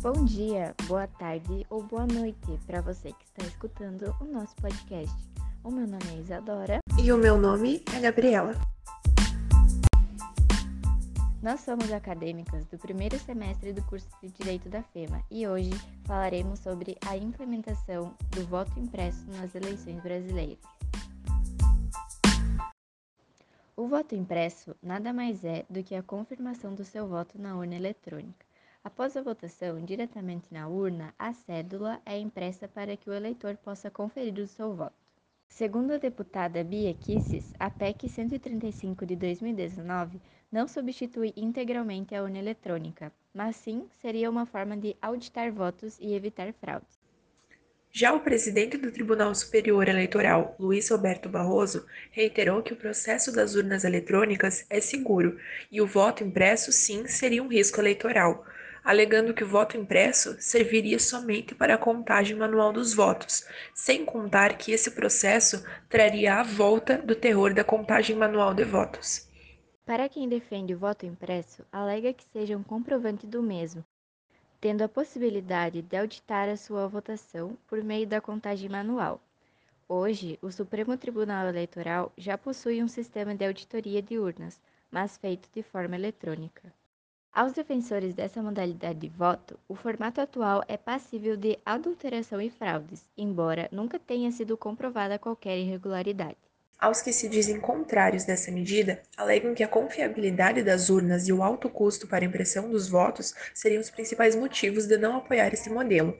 Bom dia, boa tarde ou boa noite para você que está escutando o nosso podcast. O meu nome é Isadora. E o meu nome é Gabriela. Nós somos acadêmicas do primeiro semestre do curso de Direito da FEMA e hoje falaremos sobre a implementação do voto impresso nas eleições brasileiras. O voto impresso nada mais é do que a confirmação do seu voto na urna eletrônica. Após a votação diretamente na urna, a cédula é impressa para que o eleitor possa conferir o seu voto. Segundo a deputada Bia Kisses, a PEC 135 de 2019 não substitui integralmente a urna eletrônica, mas sim seria uma forma de auditar votos e evitar fraudes. Já o presidente do Tribunal Superior Eleitoral, Luiz Roberto Barroso, reiterou que o processo das urnas eletrônicas é seguro e o voto impresso, sim, seria um risco eleitoral, alegando que o voto impresso serviria somente para a contagem manual dos votos, sem contar que esse processo traria a volta do terror da contagem manual de votos. Para quem defende o voto impresso, alega que seja um comprovante do mesmo, tendo a possibilidade de auditar a sua votação por meio da contagem manual. Hoje, o Supremo Tribunal Eleitoral já possui um sistema de auditoria de urnas, mas feito de forma eletrônica. Aos defensores dessa modalidade de voto, o formato atual é passível de adulteração e fraudes, embora nunca tenha sido comprovada qualquer irregularidade. Aos que se dizem contrários dessa medida, alegam que a confiabilidade das urnas e o alto custo para impressão dos votos seriam os principais motivos de não apoiar esse modelo.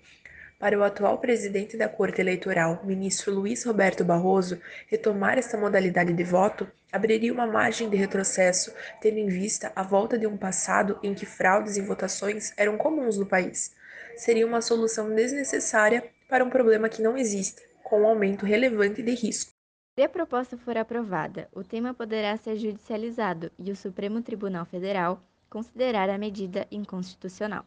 Para o atual presidente da Corte Eleitoral, ministro Luiz Roberto Barroso, retomar esta modalidade de voto abriria uma margem de retrocesso, tendo em vista a volta de um passado em que fraudes em votações eram comuns no país. Seria uma solução desnecessária para um problema que não existe, com um aumento relevante de risco. Se a proposta for aprovada, o tema poderá ser judicializado e o Supremo Tribunal Federal considerar a medida inconstitucional.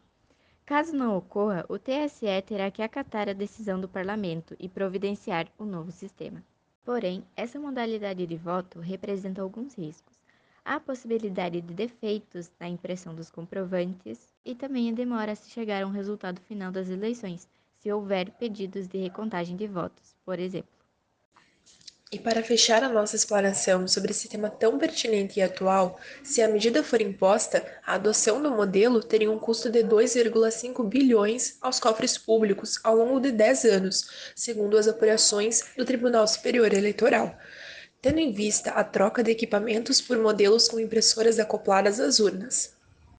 Caso não ocorra, o TSE terá que acatar a decisão do parlamento e providenciar o um novo sistema. Porém, essa modalidade de voto representa alguns riscos. Há a possibilidade de defeitos na impressão dos comprovantes e também a demora se chegar a um resultado final das eleições, se houver pedidos de recontagem de votos, por exemplo. E para fechar a nossa explanação sobre esse tema tão pertinente e atual, se a medida for imposta, a adoção do modelo teria um custo de 2,5 bilhões aos cofres públicos ao longo de 10 anos, segundo as apurações do Tribunal Superior Eleitoral, tendo em vista a troca de equipamentos por modelos com impressoras acopladas às urnas.